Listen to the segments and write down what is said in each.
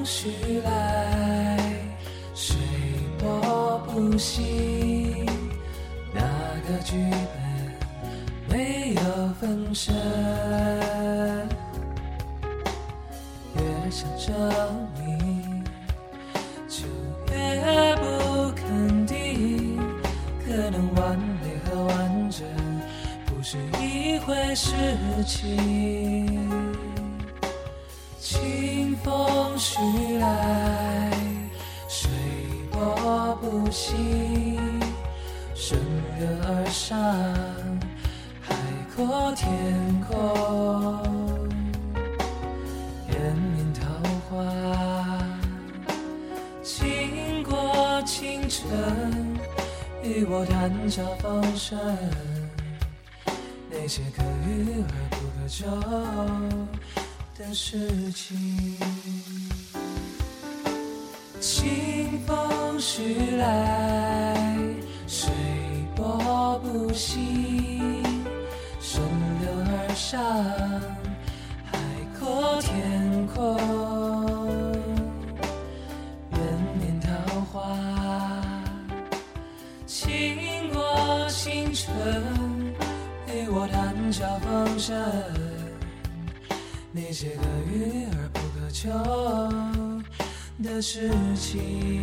风徐来，随波不息。那个剧本没有分身，越想证明，就越不肯定。可能完美和完整不是一回事情。风徐来，水波不兴，顺流而上，海阔天空，烟面桃花，经过清晨，与我谈笑风生，那些可遇而不可求。的事情，清风徐来，水波不息，顺流而上，海阔天空，远面桃花，经过青春，与我谈笑风生。那些可遇而不可求的事情。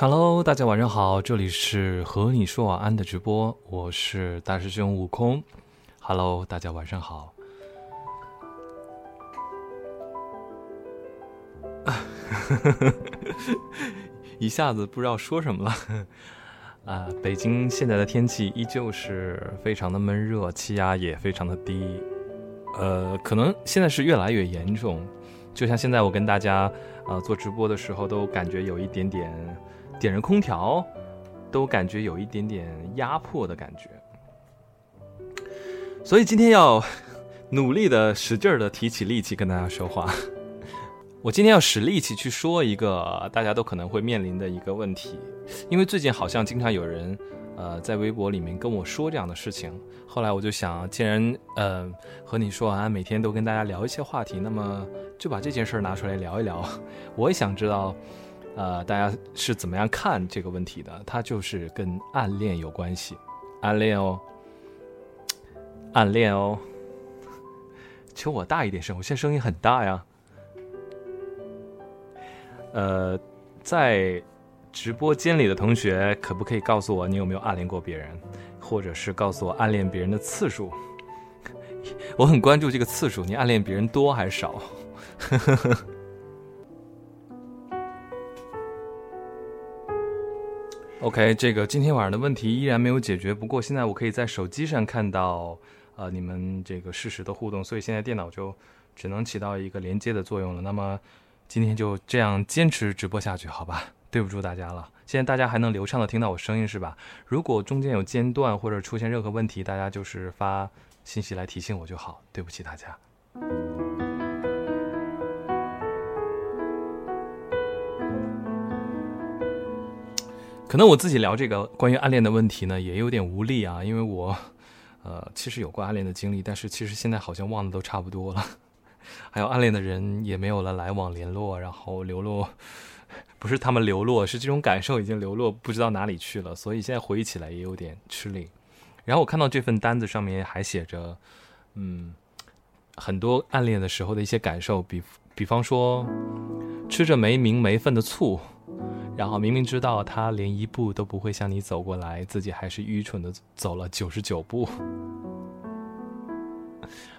Hello，大家晚上好，这里是和你说晚安的直播，我是大师兄悟空。Hello，大家晚上好。一下子不知道说什么了。啊，北京现在的天气依旧是非常的闷热，气压也非常的低。呃，可能现在是越来越严重，就像现在我跟大家呃做直播的时候，都感觉有一点点。点着空调，都感觉有一点点压迫的感觉，所以今天要努力的、使劲儿的提起力气跟大家说话。我今天要使力气去说一个大家都可能会面临的一个问题，因为最近好像经常有人呃在微博里面跟我说这样的事情。后来我就想，既然呃和你说完，每天都跟大家聊一些话题，那么就把这件事儿拿出来聊一聊。我也想知道。呃，大家是怎么样看这个问题的？它就是跟暗恋有关系，暗恋哦，暗恋哦。求我大一点声，我现在声音很大呀。呃，在直播间里的同学，可不可以告诉我你有没有暗恋过别人，或者是告诉我暗恋别人的次数？我很关注这个次数，你暗恋别人多还是少呵呵呵？OK，这个今天晚上的问题依然没有解决。不过现在我可以在手机上看到，呃，你们这个实时的互动，所以现在电脑就只能起到一个连接的作用了。那么今天就这样坚持直播下去，好吧？对不住大家了。现在大家还能流畅的听到我声音是吧？如果中间有间断或者出现任何问题，大家就是发信息来提醒我就好。对不起大家。可能我自己聊这个关于暗恋的问题呢，也有点无力啊，因为我，呃，其实有过暗恋的经历，但是其实现在好像忘的都差不多了，还有暗恋的人也没有了来往联络，然后流落，不是他们流落，是这种感受已经流落不知道哪里去了，所以现在回忆起来也有点吃力。然后我看到这份单子上面还写着，嗯，很多暗恋的时候的一些感受，比比方说吃着没名没分的醋。然后明明知道他连一步都不会向你走过来，自己还是愚蠢的走了九十九步。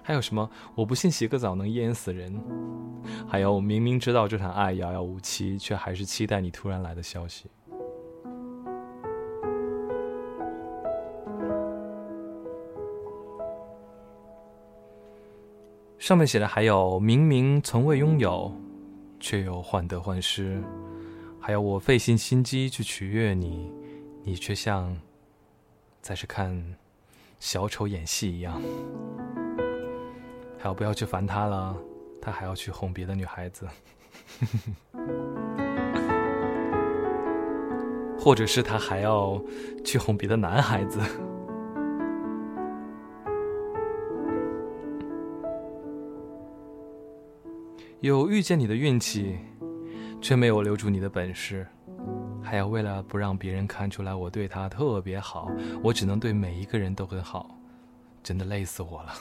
还有什么？我不信洗个澡能淹死人。还有明明知道这场爱遥遥无期，却还是期待你突然来的消息。上面写的还有明明从未拥有，却又患得患失。还要我费尽心机去取悦你，你却像在是看小丑演戏一样。还有不要去烦他了，他还要去哄别的女孩子，或者是他还要去哄别的男孩子。有遇见你的运气，却没有留住你的本事，还要为了不让别人看出来我对他特别好，我只能对每一个人都很好，真的累死我了。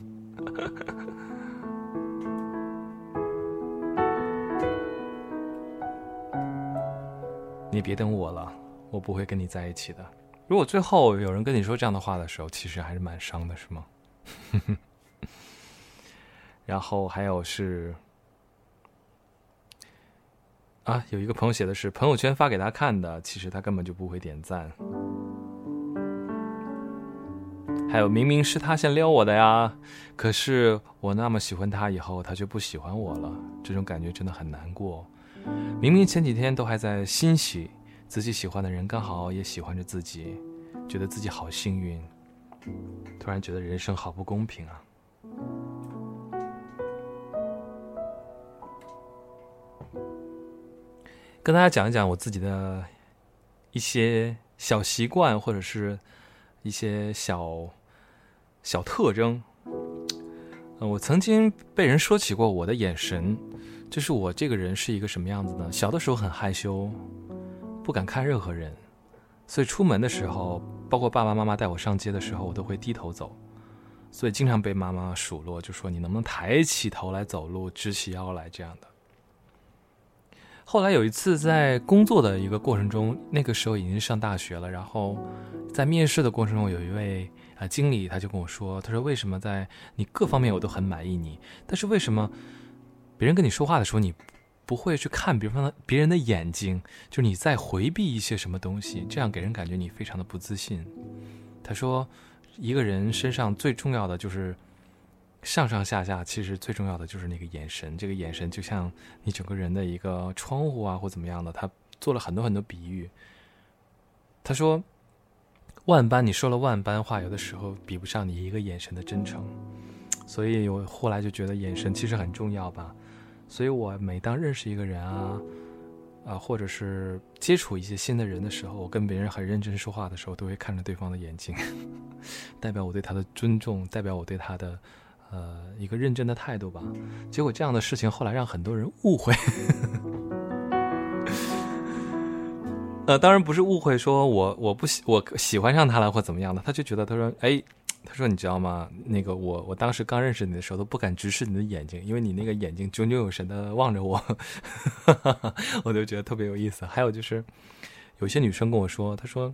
你别等我了，我不会跟你在一起的。如果最后有人跟你说这样的话的时候，其实还是蛮伤的，是吗？然后还有是，啊，有一个朋友写的是朋友圈发给他看的，其实他根本就不会点赞。还有明明是他先撩我的呀，可是我那么喜欢他，以后他却不喜欢我了，这种感觉真的很难过。明明前几天都还在欣喜自己喜欢的人刚好也喜欢着自己，觉得自己好幸运，突然觉得人生好不公平啊！跟大家讲一讲我自己的一些小习惯，或者是一些小。小特征，我曾经被人说起过我的眼神，就是我这个人是一个什么样子呢？小的时候很害羞，不敢看任何人，所以出门的时候，包括爸爸妈妈带我上街的时候，我都会低头走，所以经常被妈妈数落，就说你能不能抬起头来走路，直起腰来这样的。后来有一次在工作的一个过程中，那个时候已经上大学了，然后在面试的过程中，有一位。啊，经理他就跟我说：“他说为什么在你各方面我都很满意你，但是为什么别人跟你说话的时候，你不会去看别人的别人的眼睛，就是你在回避一些什么东西，这样给人感觉你非常的不自信。”他说：“一个人身上最重要的就是上上下下，其实最重要的就是那个眼神，这个眼神就像你整个人的一个窗户啊，或怎么样的。”他做了很多很多比喻。他说。万般你说了万般话，有的时候比不上你一个眼神的真诚，所以我后来就觉得眼神其实很重要吧。所以我每当认识一个人啊，啊，或者是接触一些新的人的时候，我跟别人很认真说话的时候，都会看着对方的眼睛，代表我对他的尊重，代表我对他的呃一个认真的态度吧。结果这样的事情后来让很多人误会。呃，当然不是误会，说我我不喜我喜欢上他了或怎么样的，他就觉得他说，哎，他说你知道吗？那个我我当时刚认识你的时候都不敢直视你的眼睛，因为你那个眼睛炯炯有神的望着我，我就觉得特别有意思。还有就是，有些女生跟我说，她说，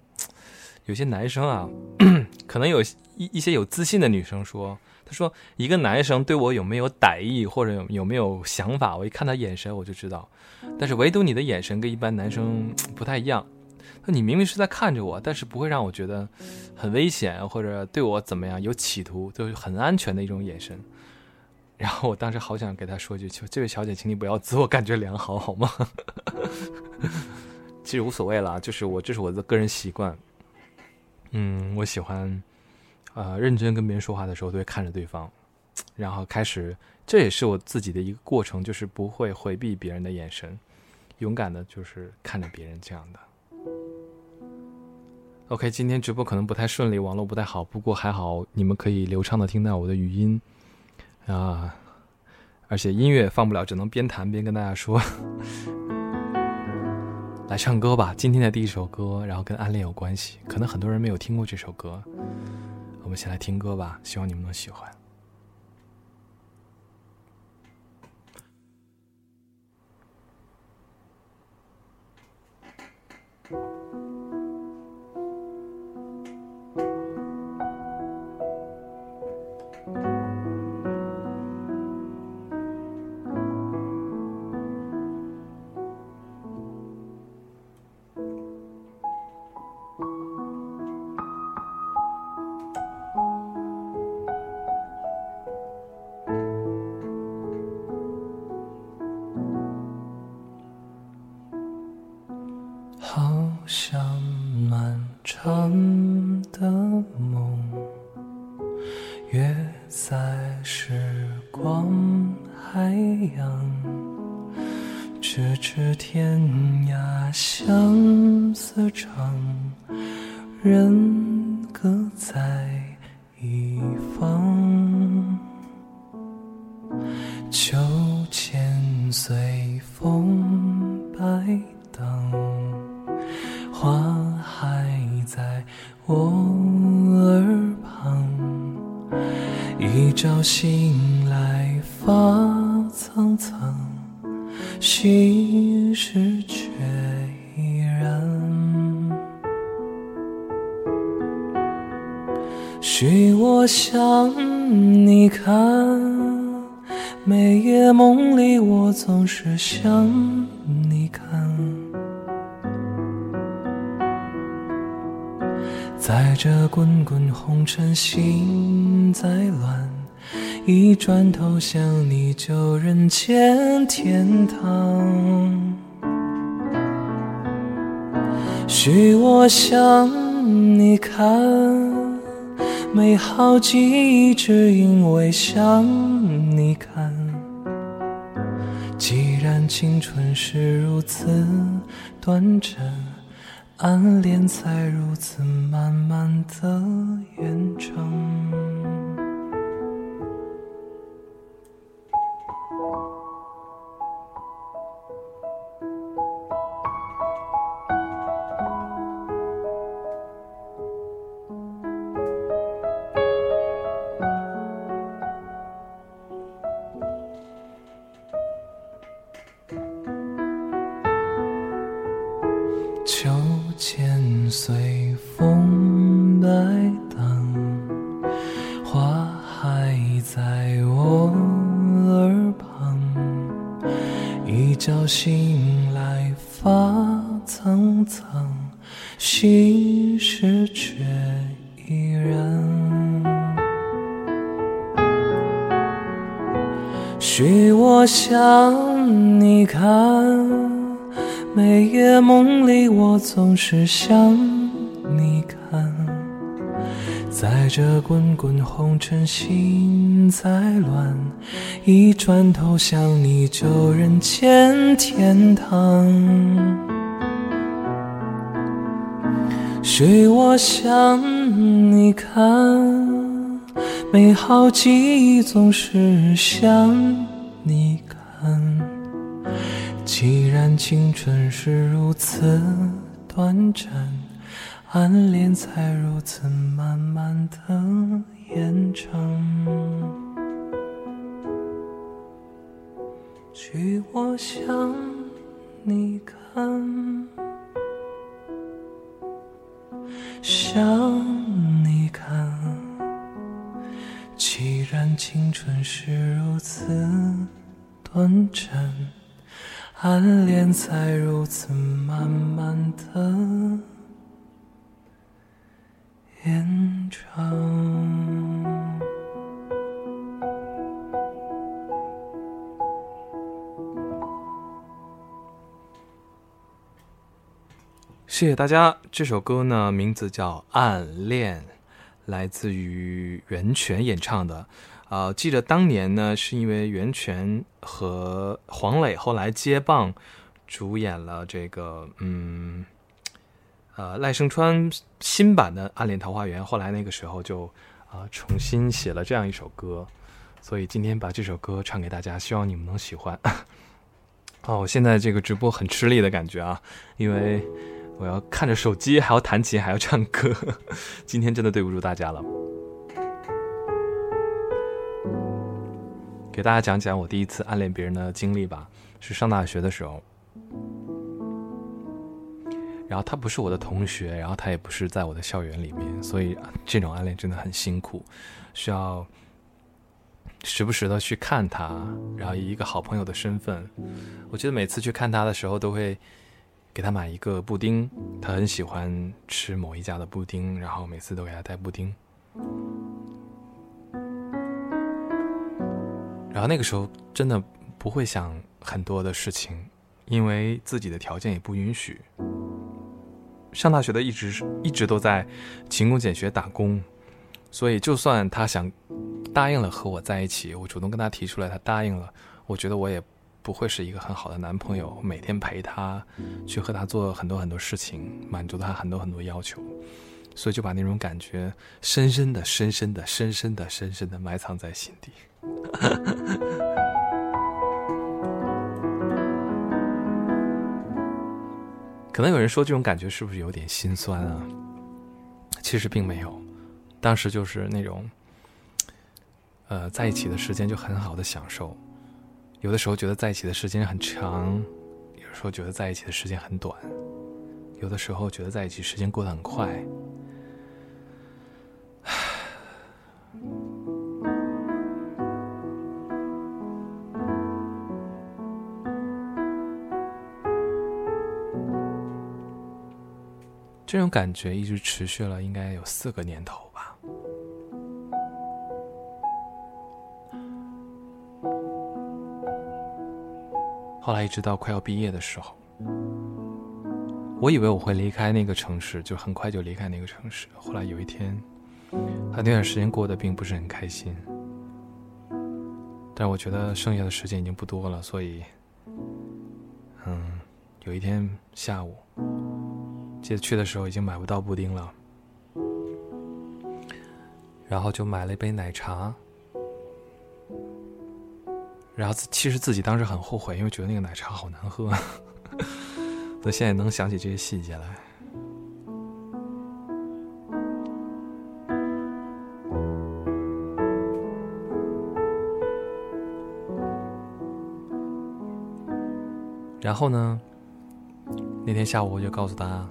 有些男生啊，可能有一一些有自信的女生说。他说：“一个男生对我有没有歹意，或者有有没有想法，我一看他眼神我就知道。但是唯独你的眼神跟一般男生不太一样。那你明明是在看着我，但是不会让我觉得很危险，或者对我怎么样有企图，就是很安全的一种眼神。然后我当时好想给他说句：‘就这位小姐，请你不要自我感觉良好，好吗？’ 其实无所谓了，就是我这是我的个人习惯。嗯，我喜欢。”呃，认真跟别人说话的时候，都会看着对方，然后开始，这也是我自己的一个过程，就是不会回避别人的眼神，勇敢的，就是看着别人这样的。OK，今天直播可能不太顺利，网络不太好，不过还好，你们可以流畅的听到我的语音啊，而且音乐放不了，只能边弹边跟大家说，来唱歌吧，今天的第一首歌，然后跟暗恋有关系，可能很多人没有听过这首歌。我们先来听歌吧，希望你们能喜欢。秋千随红尘，心在乱，一转头想你就人间天堂。许我向你看，美好记忆只因为想你看。既然青春是如此短暂，暗恋才如此慢慢的延长。总是向你看。在这滚滚红尘，心在乱，一转头想你就人间天堂。许我向你看，美好记忆总是向你看。既然青春是如此短暂，暗恋才如此慢慢的延长。许我向你看，向你看。既然青春是如此短暂。暗恋才如此慢慢的延长。谢谢大家。这首歌呢，名字叫《暗恋》，来自于袁泉演唱的。啊，记得当年呢，是因为袁泉和黄磊后来接棒，主演了这个，嗯，呃，赖声川新版的《暗恋桃花源》，后来那个时候就啊重新写了这样一首歌，所以今天把这首歌唱给大家，希望你们能喜欢。哦，我现在这个直播很吃力的感觉啊，因为我要看着手机，还要弹琴，还要唱歌，今天真的对不住大家了。给大家讲讲我第一次暗恋别人的经历吧，是上大学的时候。然后他不是我的同学，然后他也不是在我的校园里面，所以这种暗恋真的很辛苦，需要时不时的去看他，然后以一个好朋友的身份，我记得每次去看他的时候，都会给他买一个布丁，他很喜欢吃某一家的布丁，然后每次都给他带布丁。然后那个时候真的不会想很多的事情，因为自己的条件也不允许。上大学的一直是一直都在勤工俭学打工，所以就算他想答应了和我在一起，我主动跟他提出来，他答应了，我觉得我也不会是一个很好的男朋友，每天陪他去和他做很多很多事情，满足他很多很多要求，所以就把那种感觉深深的、深深的、深深的、深深的埋藏在心底。可能有人说这种感觉是不是有点心酸啊？其实并没有，当时就是那种，呃，在一起的时间就很好的享受，有的时候觉得在一起的时间很长，有时候觉得在一起的时间很短，有的时候觉得在一起时间过得很快。这种感觉一直持续了，应该有四个年头吧。后来一直到快要毕业的时候，我以为我会离开那个城市，就很快就离开那个城市。后来有一天，他那段时间过得并不是很开心，但我觉得剩下的时间已经不多了，所以，嗯，有一天下午。记得去的时候已经买不到布丁了，然后就买了一杯奶茶，然后其实自己当时很后悔，因为觉得那个奶茶好难喝，所以现在能想起这些细节来。然后呢，那天下午我就告诉他。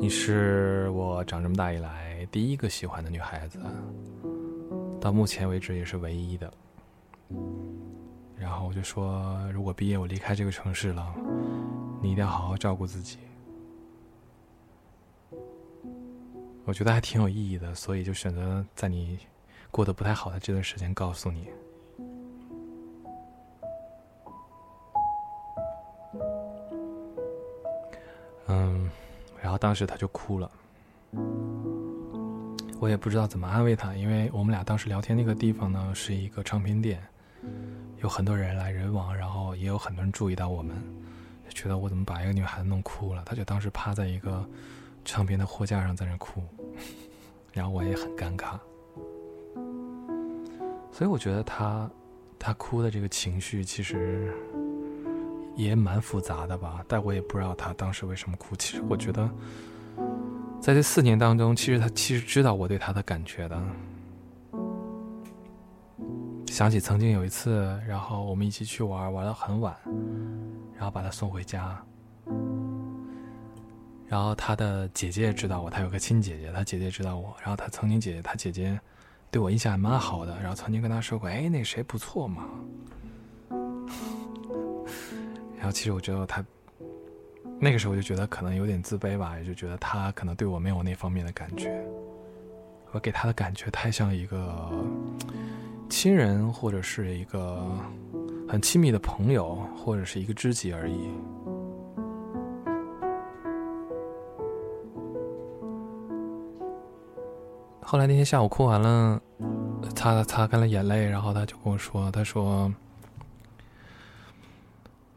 你是我长这么大以来第一个喜欢的女孩子，到目前为止也是唯一的。然后我就说，如果毕业我离开这个城市了，你一定要好好照顾自己。我觉得还挺有意义的，所以就选择在你过得不太好的这段时间告诉你。然后当时他就哭了，我也不知道怎么安慰他，因为我们俩当时聊天那个地方呢是一个唱片店，有很多人来人往，然后也有很多人注意到我们，觉得我怎么把一个女孩子弄哭了，他就当时趴在一个唱片的货架上在那哭，然后我也很尴尬，所以我觉得他他哭的这个情绪其实。也蛮复杂的吧，但我也不知道他当时为什么哭。其实我觉得，在这四年当中，其实他其实知道我对他的感觉的。想起曾经有一次，然后我们一起去玩，玩到很晚，然后把他送回家。然后他的姐姐也知道我，他有个亲姐姐，他姐姐知道我。然后他曾经姐姐，他姐姐对我印象还蛮好的，然后曾经跟他说过：“哎，那谁不错嘛。”然后其实我觉得他那个时候我就觉得可能有点自卑吧，也就觉得他可能对我没有那方面的感觉。我给他的感觉太像一个亲人，或者是一个很亲密的朋友，或者是一个知己而已。后来那天下午哭完了，擦擦干了眼泪，然后他就跟我说：“他说。”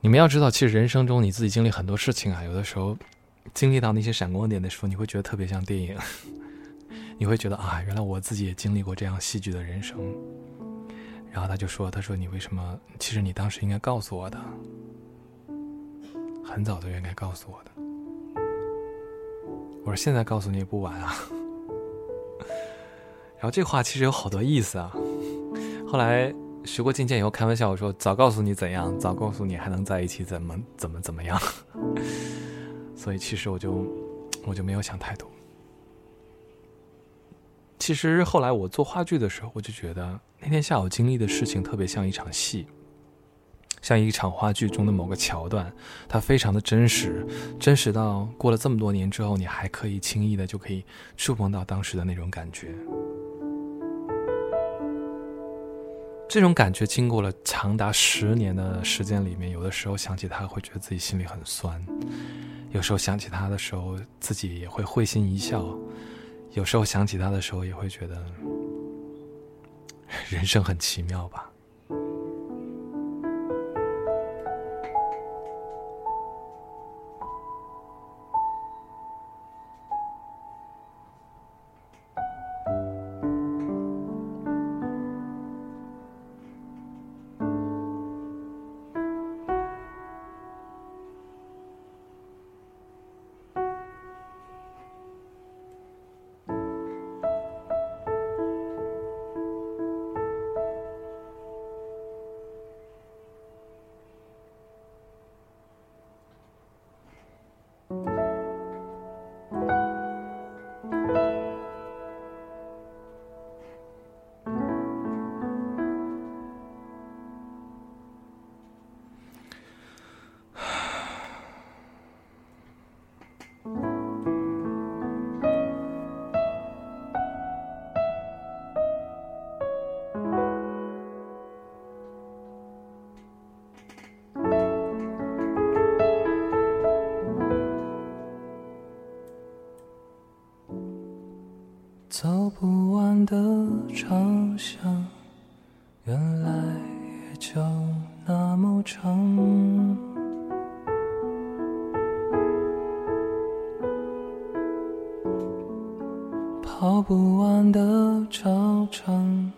你们要知道，其实人生中你自己经历很多事情啊，有的时候经历到那些闪光点的时候，你会觉得特别像电影，你会觉得啊，原来我自己也经历过这样戏剧的人生。然后他就说：“他说你为什么？其实你当时应该告诉我的，很早就应该告诉我的。”我说：“现在告诉你也不晚啊。” 然后这话其实有好多意思啊。后来。时过境迁以后，开玩笑我说：“早告诉你怎样，早告诉你还能在一起，怎么怎么怎么样。”所以其实我就我就没有想太多。其实后来我做话剧的时候，我就觉得那天下午经历的事情特别像一场戏，像一场话剧中的某个桥段，它非常的真实，真实到过了这么多年之后，你还可以轻易的就可以触碰到当时的那种感觉。这种感觉经过了长达十年的时间里面，有的时候想起他，会觉得自己心里很酸，有时候想起他的时候，自己也会会心一笑；有时候想起他的时候，也会觉得 人生很奇妙吧。走不完的长巷，原来也就那么长。跑不完的操场，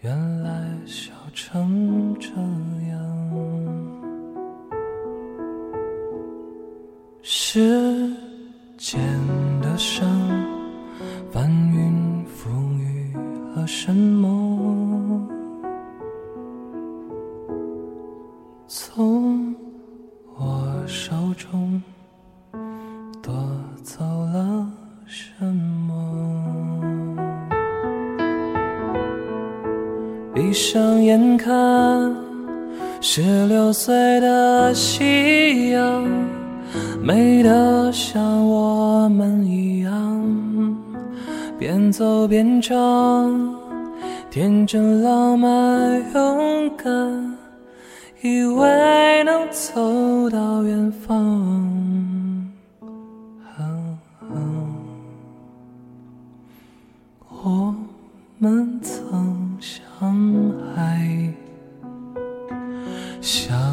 原来小城想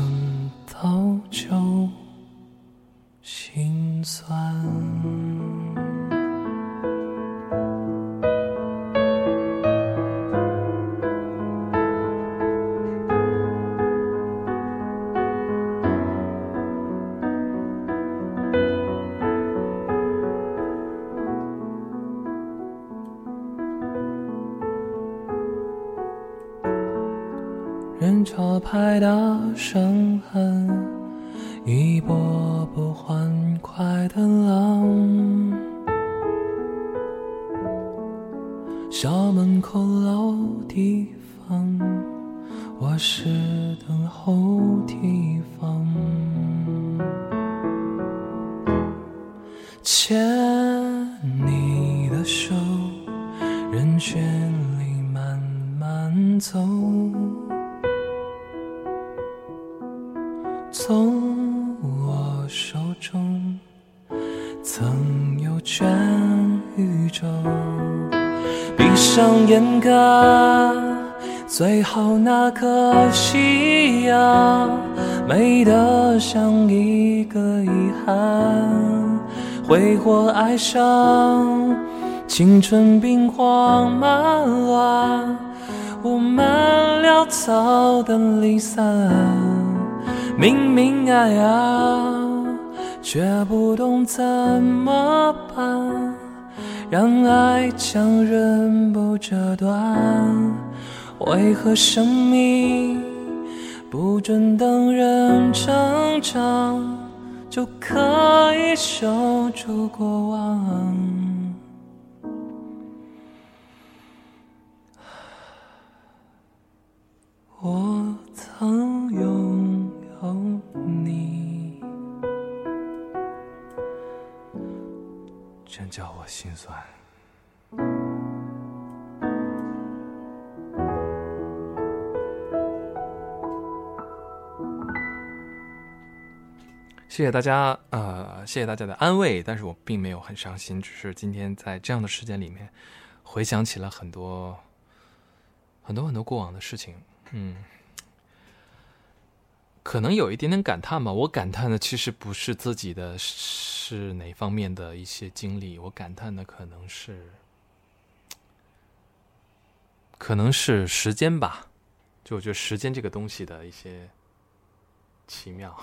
太大伤痕挥霍爱上青春兵荒马乱，我们潦草的离散。明明爱啊，却不懂怎么办，让爱强忍不折断。为何生命不准等人成长，就可以守住过往？我曾拥有。你，真叫我心酸。谢谢大家，呃，谢谢大家的安慰，但是我并没有很伤心，只是今天在这样的时间里面，回想起了很多很多很多过往的事情，嗯，可能有一点点感叹吧。我感叹的其实不是自己的是哪方面的一些经历，我感叹的可能是，可能是时间吧。就我觉得时间这个东西的一些奇妙。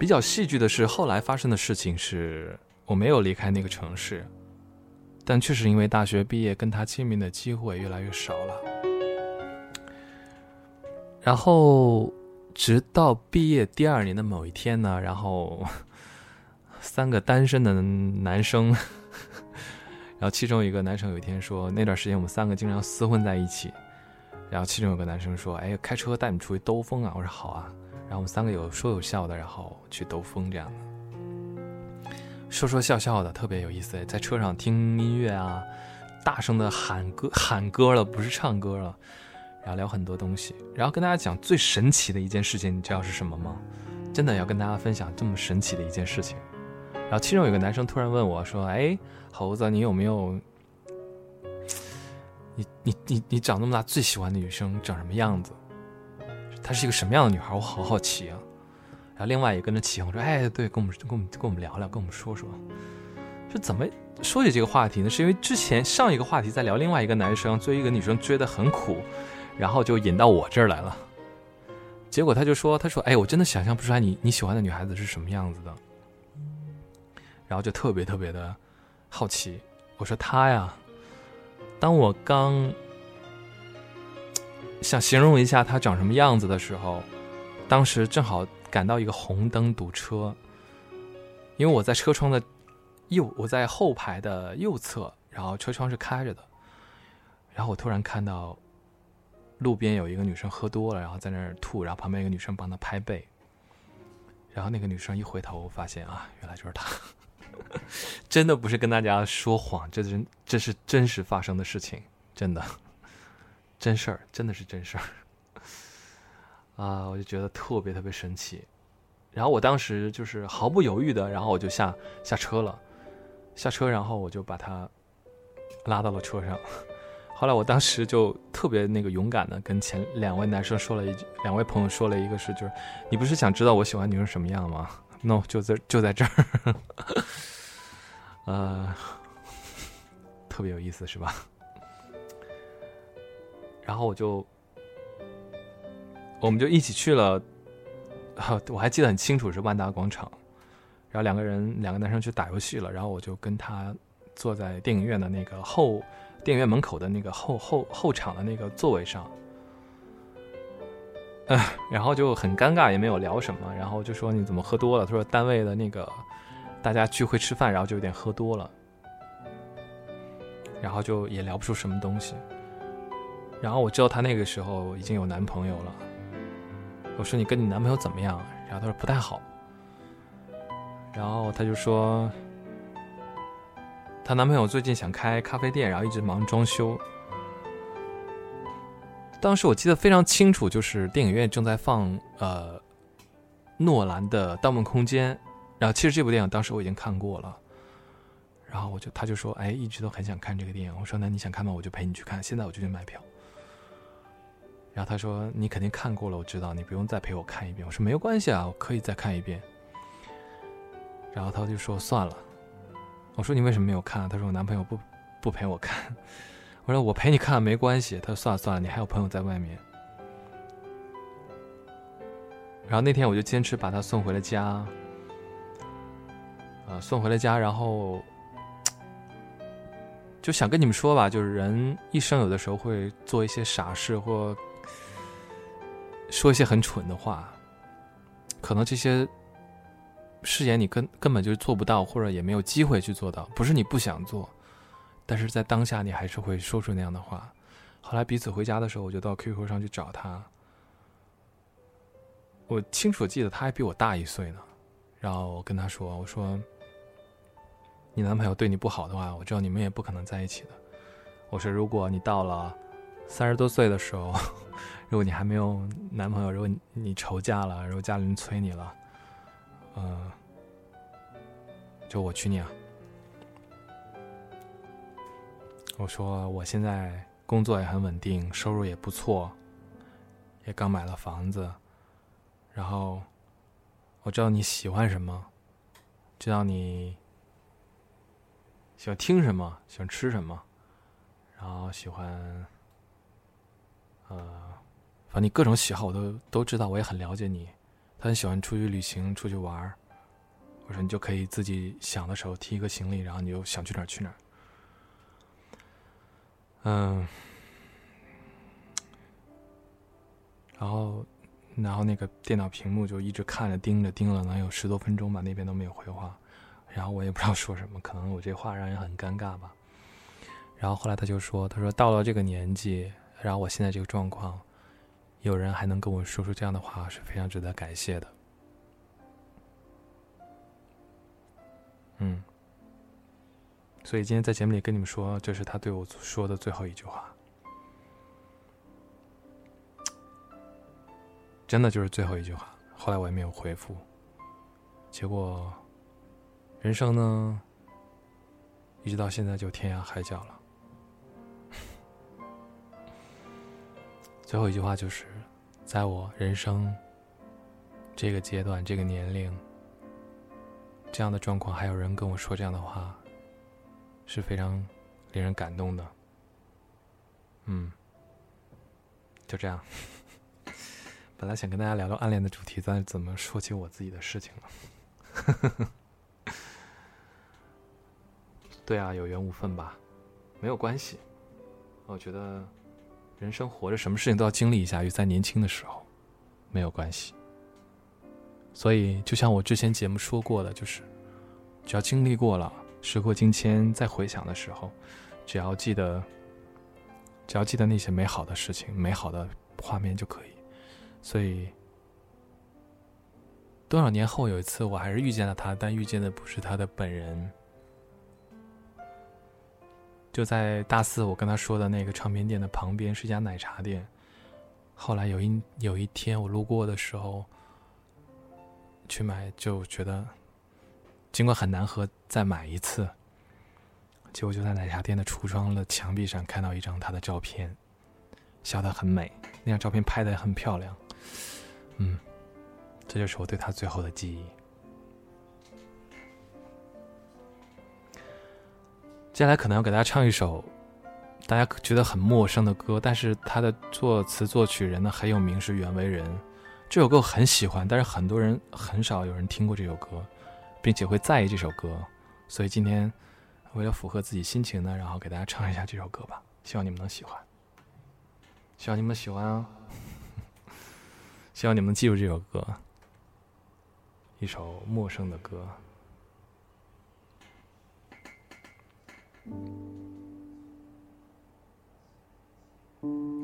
比较戏剧的是，后来发生的事情是我没有离开那个城市，但确实因为大学毕业，跟他见面的机会越来越少了。然后，直到毕业第二年的某一天呢，然后 三个单身的男生，然后其中一个男生有一天说，那段时间我们三个经常厮混在一起，然后其中有个男生说：“哎，开车带你出去兜风啊！”我说：“好啊。”然后我们三个有说有笑的，然后去兜风这样的，说说笑笑的，特别有意思。在车上听音乐啊，大声的喊歌喊歌了，不是唱歌了，然后聊很多东西。然后跟大家讲最神奇的一件事情，你知道是什么吗？真的要跟大家分享这么神奇的一件事情。然后其中有个男生突然问我说：“哎，猴子，你有没有？你你你你长那么大最喜欢的女生长什么样子？”她是一个什么样的女孩？我好好奇啊！然后另外也跟着起哄说：“哎，对，跟我们跟我们跟我们聊聊，跟我们说说，是怎么说起这个话题呢？是因为之前上一个话题在聊另外一个男生追一个女生追得很苦，然后就引到我这儿来了。结果他就说：他说，哎，我真的想象不出来你你喜欢的女孩子是什么样子的。然后就特别特别的好奇。我说她呀，当我刚。想形容一下他长什么样子的时候，当时正好赶到一个红灯堵车，因为我在车窗的右，我在后排的右侧，然后车窗是开着的，然后我突然看到路边有一个女生喝多了，然后在那儿吐，然后旁边一个女生帮她拍背，然后那个女生一回头发现啊，原来就是他，真的不是跟大家说谎，这真这是真实发生的事情，真的。真事儿，真的是真事儿啊！我就觉得特别特别神奇。然后我当时就是毫不犹豫的，然后我就下下车了，下车，然后我就把他拉到了车上。后来我当时就特别那个勇敢的跟前两位男生说了一句，两位朋友说了一个是，就是你不是想知道我喜欢女生什么样吗？No，就在就在这儿。呃，特别有意思，是吧？然后我就，我们就一起去了，我还记得很清楚是万达广场，然后两个人两个男生去打游戏了，然后我就跟他坐在电影院的那个后电影院门口的那个后后后场的那个座位上，嗯，然后就很尴尬，也没有聊什么，然后就说你怎么喝多了？他说单位的那个大家聚会吃饭，然后就有点喝多了，然后就也聊不出什么东西。然后我知道她那个时候已经有男朋友了。我说你跟你男朋友怎么样？然后她说不太好。然后她就说，她男朋友最近想开咖啡店，然后一直忙装修。当时我记得非常清楚，就是电影院正在放呃诺兰的《盗梦空间》，然后其实这部电影当时我已经看过了。然后我就他就说，哎，一直都很想看这个电影。我说那你想看吗？我就陪你去看。现在我就去买票。然后他说：“你肯定看过了，我知道，你不用再陪我看一遍。”我说：“没有关系啊，我可以再看一遍。”然后他就说：“算了。”我说：“你为什么没有看？”他说：“我男朋友不不陪我看。”我说：“我陪你看没关系。”他说：“算了算了，你还有朋友在外面。”然后那天我就坚持把他送回了家，啊，送回了家，然后就想跟你们说吧，就是人一生有的时候会做一些傻事或。说一些很蠢的话，可能这些誓言你根根本就做不到，或者也没有机会去做到。不是你不想做，但是在当下你还是会说出那样的话。后来彼此回家的时候，我就到 QQ 上去找他。我清楚记得他还比我大一岁呢，然后我跟他说：“我说，你男朋友对你不好的话，我知道你们也不可能在一起的。我说，如果你到了三十多岁的时候，如果你还没有男朋友，如果你愁嫁了，如果家里人催你了，嗯，就我娶你啊！我说我现在工作也很稳定，收入也不错，也刚买了房子，然后我知道你喜欢什么，知道你喜欢听什么，喜欢吃什么，然后喜欢，呃，反正你各种喜好我都都知道，我也很了解你。他很喜欢出去旅行，出去玩儿。我说你就可以自己想的时候提一个行李，然后你就想去哪儿去哪儿。嗯，然后，然后那个电脑屏幕就一直看着盯着盯了，能有十多分钟吧，那边都没有回话，然后我也不知道说什么，可能我这话让人很尴尬吧。然后后来他就说：“他说到了这个年纪，然后我现在这个状况，有人还能跟我说出这样的话，是非常值得感谢的。”嗯。所以今天在节目里跟你们说，这是他对我说的最后一句话，真的就是最后一句话。后来我也没有回复，结果人生呢，一直到现在就天涯海角了。最后一句话就是，在我人生这个阶段、这个年龄、这样的状况，还有人跟我说这样的话。是非常令人感动的，嗯，就这样。本来想跟大家聊聊暗恋的主题，但是怎么说起我自己的事情了？对啊，有缘无分吧，没有关系。我觉得人生活着，什么事情都要经历一下，与在年轻的时候没有关系。所以，就像我之前节目说过的，就是只要经历过了。时过境迁，再回想的时候，只要记得，只要记得那些美好的事情、美好的画面就可以。所以，多少年后有一次，我还是遇见了他，但遇见的不是他的本人。就在大四，我跟他说的那个唱片店的旁边是一家奶茶店。后来有一有一天，我路过的时候去买，就觉得。尽管很难喝，再买一次。结果就在奶茶店的橱窗的墙壁上看到一张他的照片，笑得很美。那张照片拍的也很漂亮。嗯，这就是我对他最后的记忆。接下来可能要给大家唱一首大家觉得很陌生的歌，但是他的作词作曲人呢很有名，是袁惟仁。这首歌我很喜欢，但是很多人很少有人听过这首歌。并且会在意这首歌，所以今天为了符合自己心情呢，然后给大家唱一下这首歌吧，希望你们能喜欢，希望你们喜欢啊，希望你们能记住这首歌，一首陌生的歌。thank you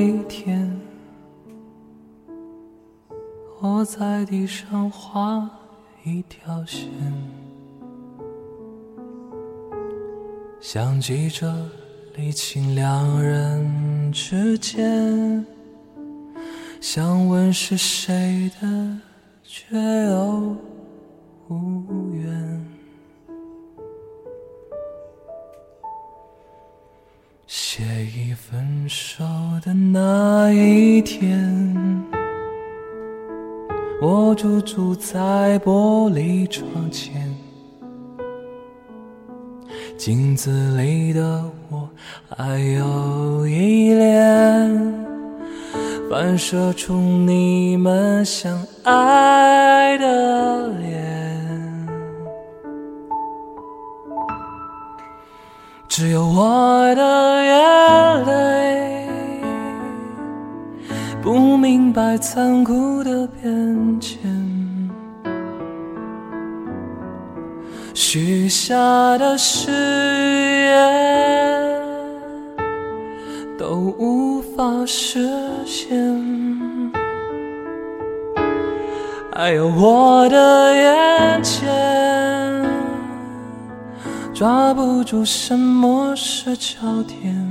一天，我在地上画一条线，想记着理清两人之间，想问是谁的，却又无就住在玻璃窗前，镜子里的我还有一脸，反射出你们相爱的脸。只有我的眼泪不明白残酷的变迁，许下的誓言都无法实现。还有我的眼前，抓不住什么是焦点，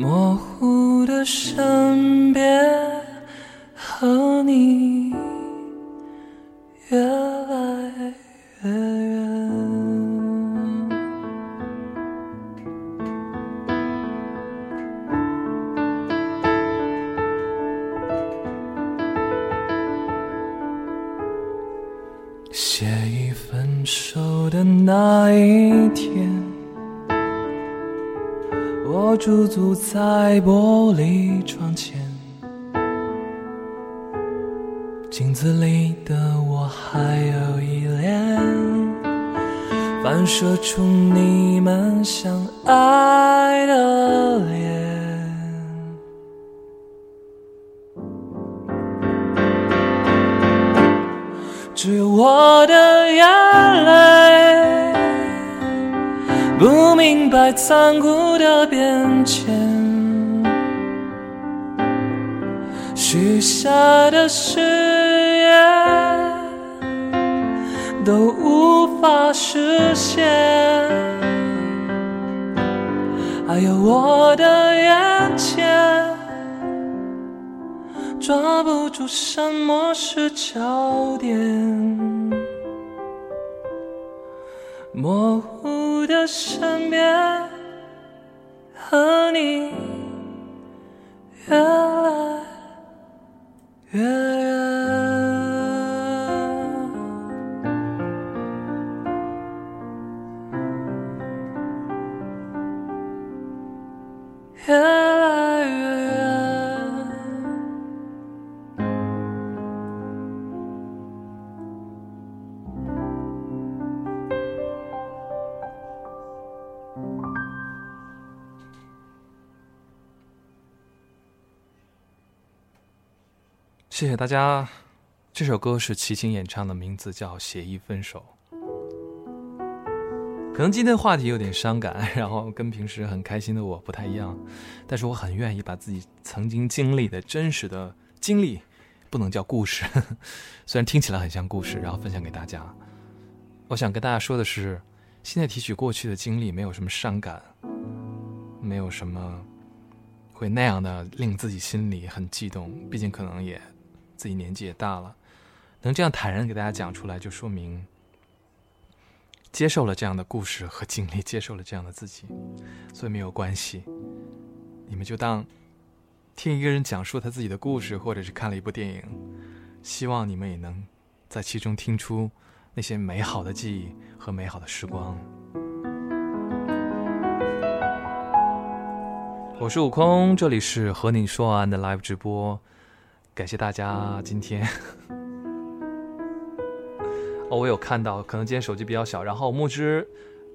模糊的身边和你。驻足在玻璃窗前，镜子里的我还有一脸，反射出你们相爱的脸。只有我的眼明白残酷的变迁，许下的誓言都无法实现，还有我的眼前。抓不住什么是焦点，模糊的身边和你越来越远，谢谢大家。这首歌是齐秦演唱的，名字叫《协议分手》。可能今天的话题有点伤感，然后跟平时很开心的我不太一样，但是我很愿意把自己曾经经历的真实的经历，不能叫故事，虽然听起来很像故事，然后分享给大家。我想跟大家说的是，现在提取过去的经历，没有什么伤感，没有什么会那样的令自己心里很激动，毕竟可能也自己年纪也大了，能这样坦然给大家讲出来，就说明接受了这样的故事和经历，接受了这样的自己，所以没有关系，你们就当听一个人讲述他自己的故事，或者是看了一部电影，希望你们也能在其中听出那些美好的记忆和美好的时光。我是悟空，这里是和你说完的 live 直播，感谢大家今天。哦，我有看到，可能今天手机比较小，然后木之，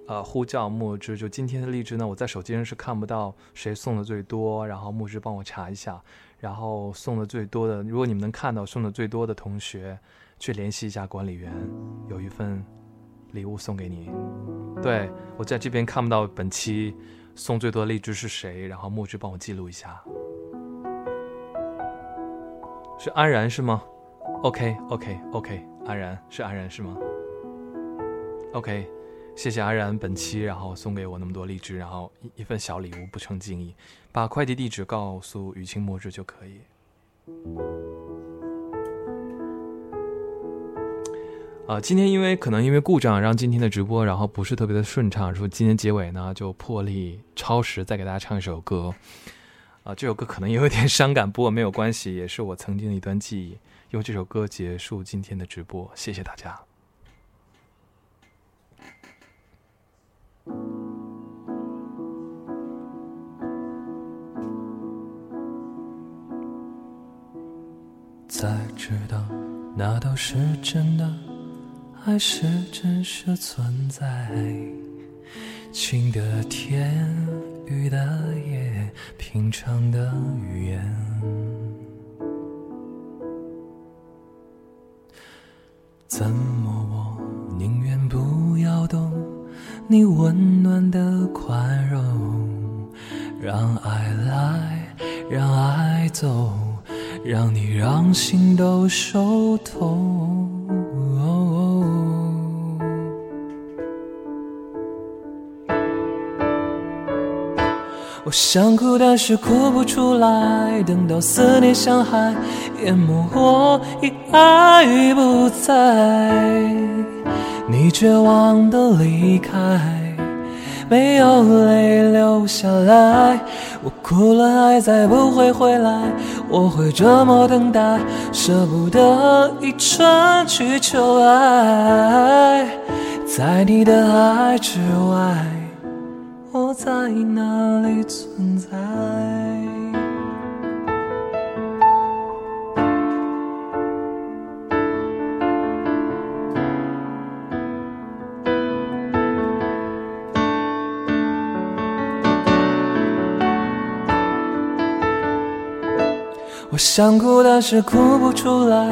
呃，呼叫木之，就今天的荔枝呢，我在手机上是看不到谁送的最多，然后木之帮我查一下，然后送的最多的，如果你们能看到送的最多的同学，去联系一下管理员，有一份礼物送给你。对我在这边看不到本期送最多的荔枝是谁，然后木之帮我记录一下，是安然是吗？OK OK OK，安然是安然是吗？OK，谢谢安然本期然后送给我那么多荔枝，然后一一份小礼物不成敬意，把快递地址告诉雨晴墨汁就可以。啊，今天因为可能因为故障，让今天的直播然后不是特别的顺畅，说今天结尾呢就破例超时再给大家唱一首歌。啊，这首歌可能也有点伤感，不过没有关系，也是我曾经的一段记忆。用这首歌结束今天的直播，谢谢大家。才知道那都是真的，还是真实存在。晴的天雨的夜，平常的语言。怎么我宁愿不要懂你温暖的宽容，让爱来，让爱走，让你让心都受痛。我想哭，但是哭不出来。等到思念像海淹没，我已爱已不在。你绝望的离开，没有泪流下来。我哭了，爱再不会回来。我会这么等待，舍不得一春去秋来，在你的爱之外。在哪里存在？我想哭，但是哭不出来。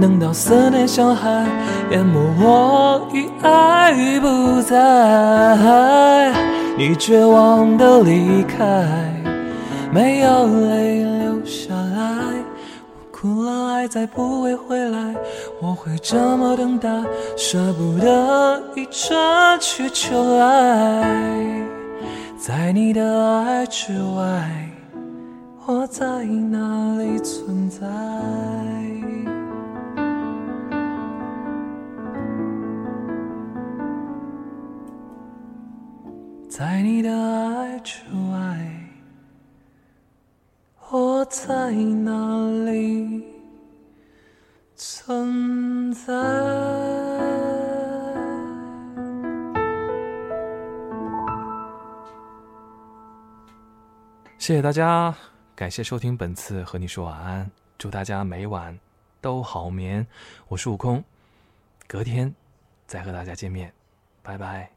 等到思念像海淹没，我已爱已不在。你绝望的离开，没有泪流下来。我哭了，爱再不会回来。我会这么等待，舍不得一春去秋来。在你的爱之外，我在哪里存在？在你的爱之外，我在哪里存在？谢谢大家，感谢收听本次和你说晚安，祝大家每晚都好眠。我是悟空，隔天再和大家见面，拜拜。